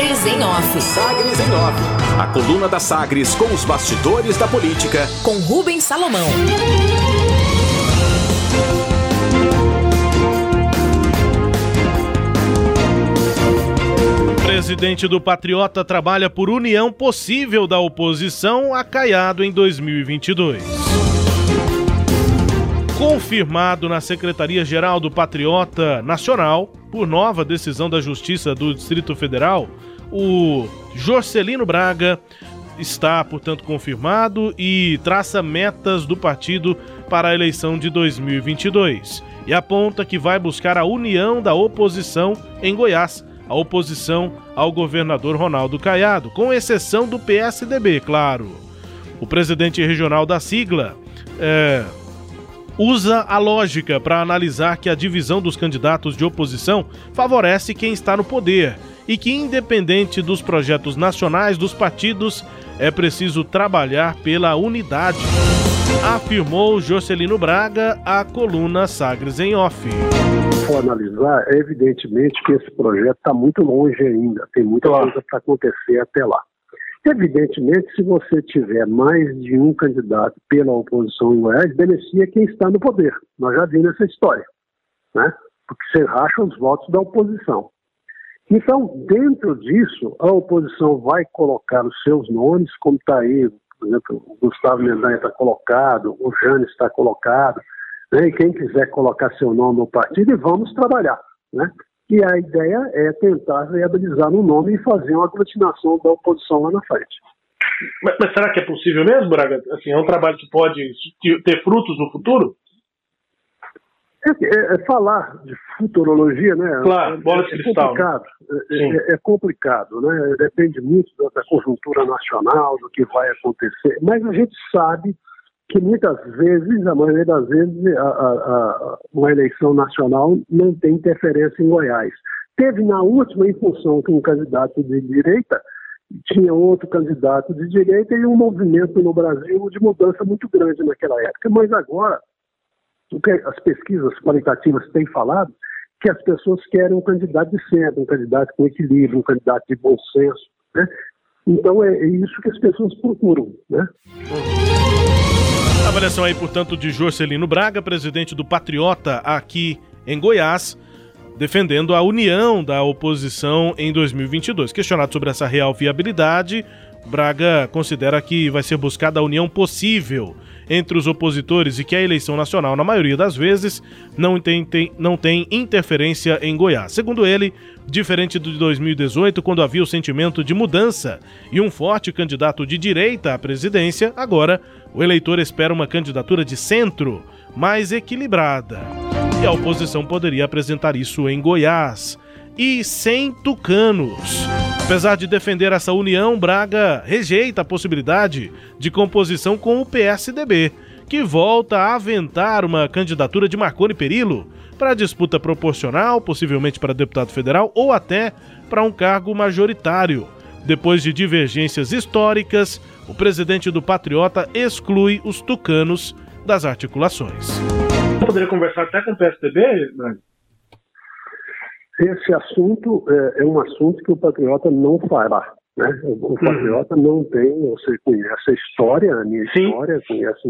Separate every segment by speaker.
Speaker 1: Sagres em Off.
Speaker 2: Sagres em Off. A coluna da Sagres com os bastidores da política.
Speaker 1: Com Rubens Salomão.
Speaker 3: presidente do Patriota trabalha por união possível da oposição a Caiado em 2022. Confirmado na Secretaria-Geral do Patriota Nacional, por nova decisão da Justiça do Distrito Federal, o Jorcelino Braga está, portanto, confirmado e traça metas do partido para a eleição de 2022 e aponta que vai buscar a união da oposição em Goiás a oposição ao governador Ronaldo Caiado, com exceção do PSDB, claro. O presidente regional da sigla é, usa a lógica para analisar que a divisão dos candidatos de oposição favorece quem está no poder e que, independente dos projetos nacionais dos partidos, é preciso trabalhar pela unidade, afirmou Jocelino Braga à coluna Sagres em Off
Speaker 4: for analisar, é evidentemente que esse projeto está muito longe ainda, tem muita claro. coisa para acontecer até lá. Evidentemente, se você tiver mais de um candidato pela oposição em Goiás, beneficia quem está no poder. Nós já vimos essa história, né? Porque você racha os votos da oposição. Então, dentro disso, a oposição vai colocar os seus nomes, como está aí, por exemplo, o Gustavo Mendanha está colocado, o Jane está colocado, né? E quem quiser colocar seu nome no partido, vamos trabalhar. Né? E a ideia é tentar viabilizar no nome e fazer uma aglutinação da oposição lá na frente.
Speaker 5: Mas, mas, será que é possível mesmo, Braga? Assim, é um trabalho que pode ter frutos no futuro?
Speaker 4: É, é, é falar de futurologia, né?
Speaker 5: Claro, bola de
Speaker 4: é,
Speaker 5: cristal.
Speaker 4: É complicado, é, é, complicado, né? Depende muito da, da conjuntura nacional, do que vai acontecer. Mas a gente sabe que muitas vezes, a maioria das vezes, a, a, a, uma eleição nacional não tem interferência em Goiás. Teve na última, em função que um candidato de direita tinha outro candidato de direita e um movimento no Brasil de mudança muito grande naquela época. Mas agora, o que as pesquisas qualitativas têm falado, que as pessoas querem um candidato de centro, um candidato com equilíbrio, um candidato de bom senso. Né? Então é, é isso que as pessoas procuram. Né?
Speaker 3: Avaliação aí, portanto, de Jorcelino Braga, presidente do Patriota aqui em Goiás, defendendo a união da oposição em 2022. Questionado sobre essa real viabilidade, Braga considera que vai ser buscada a união possível entre os opositores e que a eleição nacional, na maioria das vezes, não tem, tem, não tem interferência em Goiás. Segundo ele, diferente de 2018, quando havia o sentimento de mudança e um forte candidato de direita à presidência, agora o eleitor espera uma candidatura de centro mais equilibrada. E a oposição poderia apresentar isso em Goiás e sem tucanos. Apesar de defender essa união, Braga rejeita a possibilidade de composição com o PSDB, que volta a aventar uma candidatura de Marconi Perillo para disputa proporcional, possivelmente para deputado federal ou até para um cargo majoritário. Depois de divergências históricas, o presidente do Patriota exclui os tucanos das articulações.
Speaker 5: Poderia conversar até com o PSDB, Braga?
Speaker 4: Esse assunto é, é, um assunto que o patriota não fará. Né? O, uhum. patriota uhum. não tem, você conhece a história, a minha Sim. história, conhece,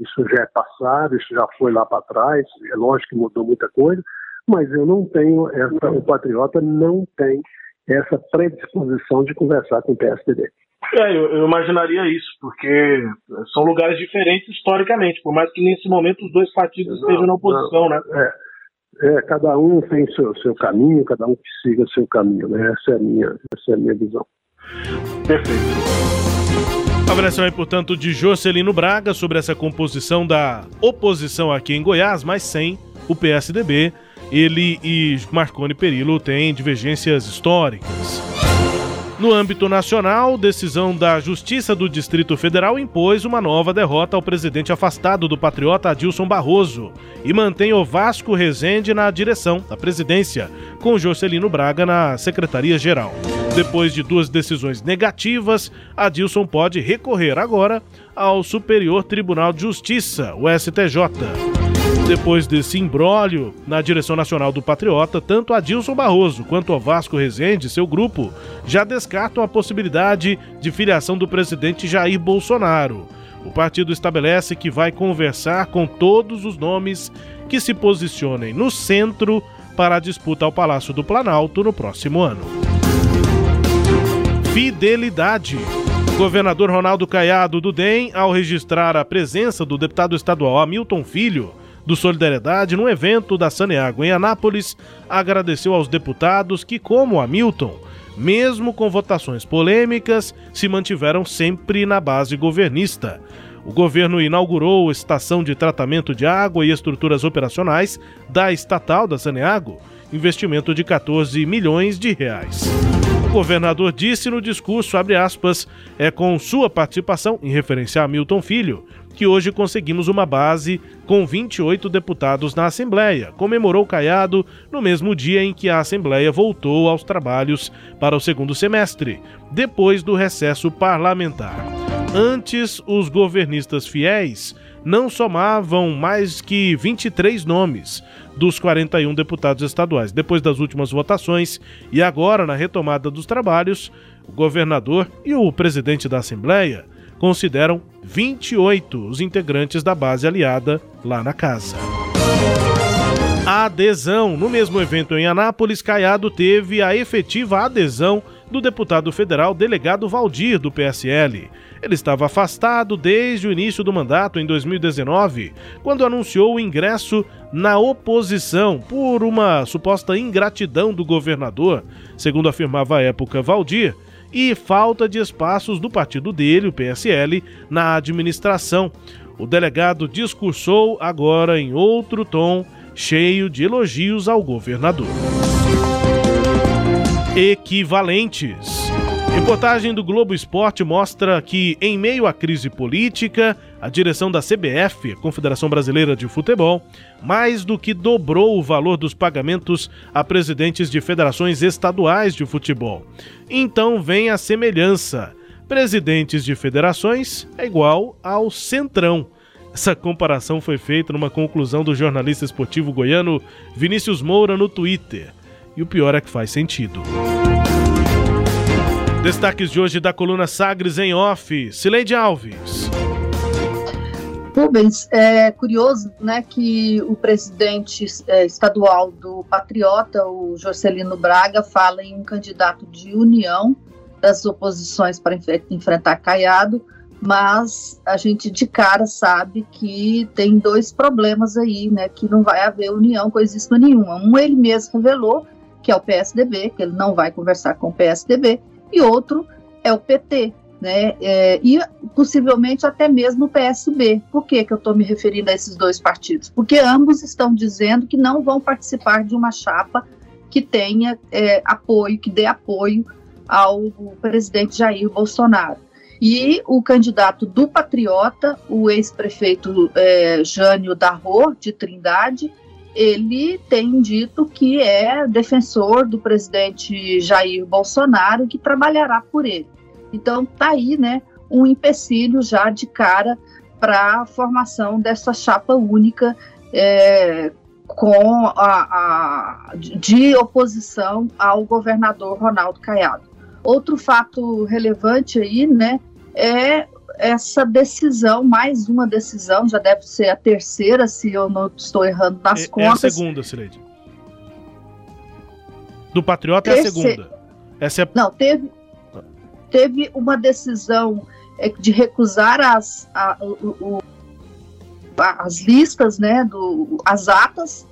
Speaker 4: isso já é passado, isso já foi lá para trás, é lógico que mudou muita coisa, mas eu não tenho, essa, o patriota não tem essa predisposição de conversar com o PSDB.
Speaker 5: É, eu, eu, imaginaria isso, porque são lugares diferentes historicamente, por mais que nesse momento os dois partidos não, estejam na oposição, não, né?
Speaker 4: É. É, cada um tem seu, seu caminho, cada um que siga seu caminho, né? Essa é a minha, essa é a minha visão.
Speaker 3: Perfeito. A avaliação é, portanto, de Jocelino Braga sobre essa composição da oposição aqui em Goiás, mas sem o PSDB. Ele e Marconi Perillo têm divergências históricas. No âmbito nacional, decisão da Justiça do Distrito Federal impôs uma nova derrota ao presidente afastado do patriota Adilson Barroso e mantém o Vasco Rezende na direção da presidência, com Jocelino Braga na secretaria-geral. Depois de duas decisões negativas, Adilson pode recorrer agora ao Superior Tribunal de Justiça, o STJ. Depois desse imbróglio na direção nacional do Patriota, tanto Adilson Barroso quanto Vasco Rezende, seu grupo, já descartam a possibilidade de filiação do presidente Jair Bolsonaro. O partido estabelece que vai conversar com todos os nomes que se posicionem no centro para a disputa ao Palácio do Planalto no próximo ano. Fidelidade. Governador Ronaldo Caiado do DEM, ao registrar a presença do deputado estadual Hamilton Filho, do Solidariedade, no evento da Saneago em Anápolis, agradeceu aos deputados que, como Hamilton, mesmo com votações polêmicas, se mantiveram sempre na base governista. O governo inaugurou estação de tratamento de água e estruturas operacionais da estatal da Saneago, investimento de 14 milhões de reais. O governador disse no discurso, aspas, é com sua participação, em referência a Milton Filho, que hoje conseguimos uma base com 28 deputados na Assembleia. Comemorou Caiado no mesmo dia em que a Assembleia voltou aos trabalhos para o segundo semestre, depois do recesso parlamentar. Antes, os governistas fiéis não somavam mais que 23 nomes dos 41 deputados estaduais. Depois das últimas votações e agora na retomada dos trabalhos, o governador e o presidente da Assembleia consideram 28 os integrantes da base aliada lá na casa. adesão. No mesmo evento em Anápolis, Caiado teve a efetiva adesão do deputado federal delegado Valdir, do PSL. Ele estava afastado desde o início do mandato em 2019, quando anunciou o ingresso na oposição por uma suposta ingratidão do governador, segundo afirmava à época Valdir, e falta de espaços do partido dele, o PSL, na administração. O delegado discursou agora em outro tom, cheio de elogios ao governador. Equivalentes. Reportagem do Globo Esporte mostra que, em meio à crise política, a direção da CBF, Confederação Brasileira de Futebol, mais do que dobrou o valor dos pagamentos a presidentes de federações estaduais de futebol. Então vem a semelhança. Presidentes de federações é igual ao Centrão. Essa comparação foi feita numa conclusão do jornalista esportivo goiano Vinícius Moura no Twitter. E o pior é que faz sentido. Destaques de hoje da coluna Sagres em Off. Sileide Alves.
Speaker 6: Rubens, é curioso né, que o presidente é, estadual do Patriota, o Jorcelino Braga, fala em um candidato de união das oposições para enfrentar Caiado, mas a gente de cara sabe que tem dois problemas aí, né, que não vai haver união coisíssima nenhuma. Um ele mesmo revelou, que é o PSDB, que ele não vai conversar com o PSDB, e outro é o PT, né? É, e possivelmente até mesmo o PSB. Por que, que eu estou me referindo a esses dois partidos? Porque ambos estão dizendo que não vão participar de uma chapa que tenha é, apoio, que dê apoio ao presidente Jair Bolsonaro. E o candidato do Patriota, o ex-prefeito é, Jânio Darro, de Trindade, ele tem dito que é defensor do presidente Jair Bolsonaro que trabalhará por ele. Então tá aí, né, um empecilho já de cara para a formação dessa chapa única é, com a, a, de oposição ao governador Ronaldo Caiado. Outro fato relevante aí, né, é essa decisão, mais uma decisão, já deve ser a terceira, se eu não estou errando nas
Speaker 3: é,
Speaker 6: contas.
Speaker 3: É a segunda, Sileide. Do Patriota é a segunda. Essa é...
Speaker 6: Não, teve, teve uma decisão é, de recusar as, a, o, o, as listas, né, do, as atas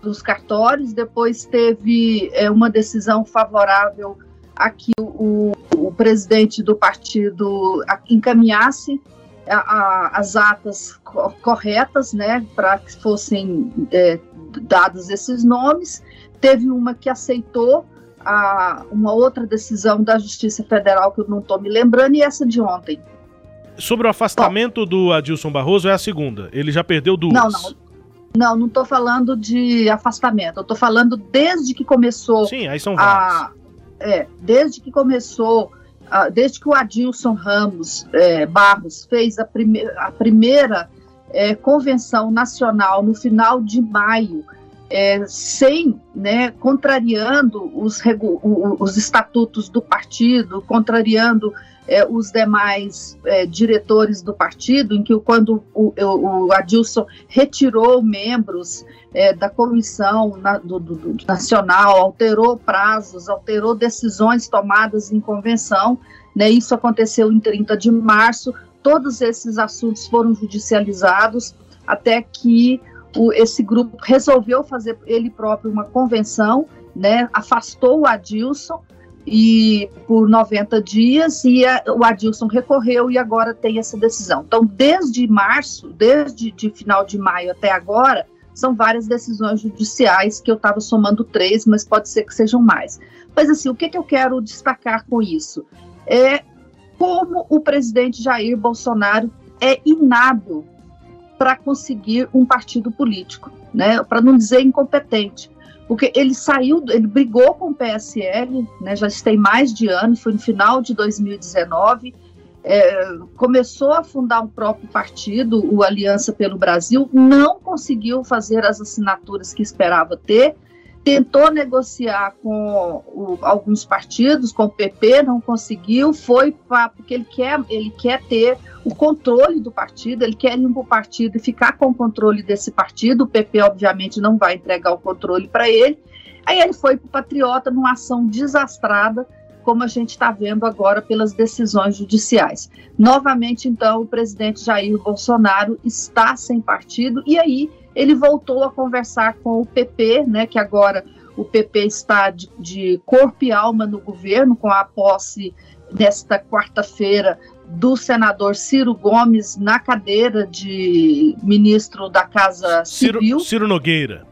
Speaker 6: dos cartórios, depois teve é, uma decisão favorável a que o, o presidente do partido encaminhasse a, a, as atas co corretas, né, para que fossem é, dados esses nomes. Teve uma que aceitou a, uma outra decisão da Justiça Federal que eu não estou me lembrando e essa de ontem.
Speaker 3: Sobre o afastamento do Adilson Barroso é a segunda. Ele já perdeu duas.
Speaker 6: Não, não. Não, não estou falando de afastamento. Eu estou falando desde que começou.
Speaker 3: Sim, aí são vários. A,
Speaker 6: é, desde que começou, desde que o Adilson Ramos é, Barros fez a, prime a primeira é, convenção nacional no final de maio, é, sem, né, contrariando os, os estatutos do partido, contrariando é, os demais é, diretores do partido, em que quando o, o Adilson retirou membros é, da comissão na, do, do, do, nacional, alterou prazos, alterou decisões tomadas em convenção, né, isso aconteceu em 30 de março, todos esses assuntos foram judicializados até que o, esse grupo resolveu fazer ele próprio uma convenção, né, afastou o Adilson e por 90 dias e a, o Adilson recorreu e agora tem essa decisão. Então, desde março, desde de final de maio até agora, são várias decisões judiciais que eu estava somando três, mas pode ser que sejam mais. Mas assim, o que, que eu quero destacar com isso? É como o presidente Jair Bolsonaro é inábil para conseguir um partido político, né? Para não dizer incompetente, porque ele saiu, ele brigou com o PSL, né? Já tem mais de ano, foi no final de 2019. É, começou a fundar um próprio partido, o Aliança pelo Brasil, não conseguiu fazer as assinaturas que esperava ter, tentou negociar com o, alguns partidos, com o PP, não conseguiu, foi pra, porque ele quer, ele quer ter o controle do partido, ele quer ir para o partido e ficar com o controle desse partido. O PP, obviamente, não vai entregar o controle para ele. Aí ele foi para o Patriota numa ação desastrada, como a gente está vendo agora pelas decisões judiciais. Novamente, então, o presidente Jair Bolsonaro está sem partido e aí ele voltou a conversar com o PP, né, que agora o PP está de, de corpo e alma no governo, com a posse nesta quarta-feira do senador Ciro Gomes na cadeira de ministro da Casa Civil.
Speaker 3: Ciro, Ciro Nogueira.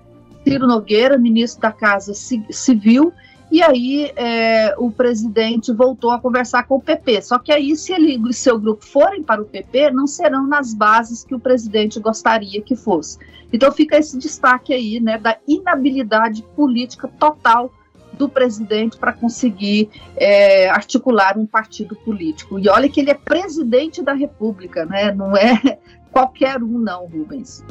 Speaker 6: Ciro Nogueira, ministro da Casa Civil, e aí é, o presidente voltou a conversar com o PP. Só que aí, se ele e seu grupo forem para o PP, não serão nas bases que o presidente gostaria que fosse. Então fica esse destaque aí, né, da inabilidade política total do presidente para conseguir é, articular um partido político. E olha que ele é presidente da República, né? Não é qualquer um, não, Rubens.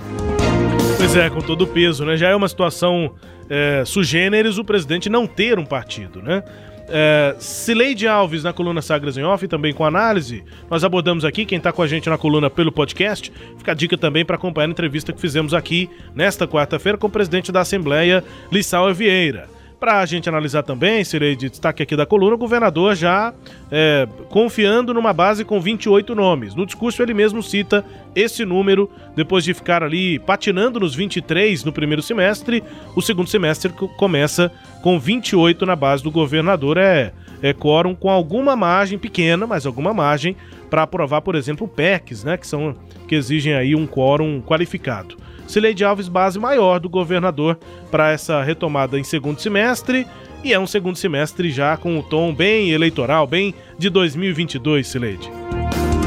Speaker 3: Pois é, com todo o peso, né? Já é uma situação é, sugêneres o presidente não ter um partido, né? É, Cileide Alves na coluna Sagres em Off, também com análise. Nós abordamos aqui, quem está com a gente na coluna pelo podcast, fica a dica também para acompanhar a entrevista que fizemos aqui nesta quarta-feira com o presidente da Assembleia, Lissau Vieira. Para a gente analisar também, serei de destaque aqui da coluna, o governador já é, confiando numa base com 28 nomes. No discurso, ele mesmo cita esse número, depois de ficar ali patinando nos 23 no primeiro semestre. O segundo semestre começa com 28 na base do governador. É, é quórum com alguma margem pequena, mas alguma margem para aprovar, por exemplo, PECs, né, que são que exigem aí um quórum qualificado. Cileide Alves, base maior do governador para essa retomada em segundo semestre. E é um segundo semestre já com o tom bem eleitoral, bem de 2022, Cileide.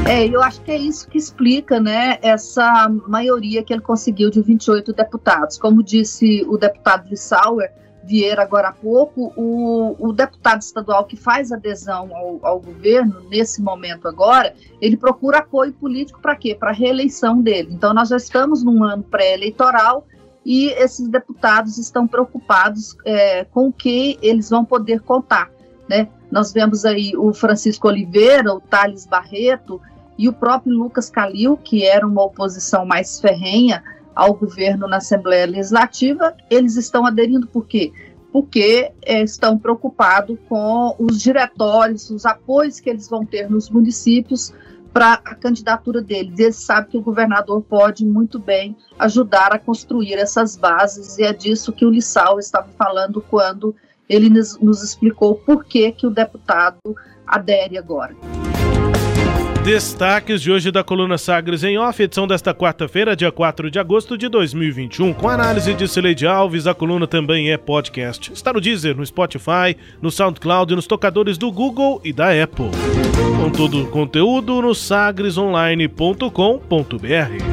Speaker 6: É, eu acho que é isso que explica, né, essa maioria que ele conseguiu de 28 deputados. Como disse o deputado Lissauer, Vieira agora há pouco, o, o deputado estadual que faz adesão ao, ao, governo, nesse momento agora, ele procura apoio político para quê? Para a reeleição dele. Então, nós já estamos num ano pré-eleitoral e esses deputados estão preocupados é, com o que eles vão poder contar. Né? Nós vemos aí o Francisco Oliveira, o Thales Barreto e o próprio Lucas Calil, que era uma oposição mais ferrenha, ao governo na Assembleia Legislativa, eles estão aderindo por quê? Porque é, estão preocupados com os diretórios, os apoios que eles vão ter nos municípios para a candidatura deles. Eles sabem que o governador pode muito bem ajudar a construir essas bases, e é disso que o Lissau estava falando quando ele nos, nos explicou por que, que o deputado adere agora.
Speaker 3: Destaques de hoje da coluna Sagres em Off, edição desta quarta-feira, dia 4 de agosto de 2021, com análise de Cileide Alves. A coluna também é podcast. Está no Deezer, no Spotify, no SoundCloud e nos tocadores do Google e da Apple. Com todo o conteúdo no sagresonline.com.br.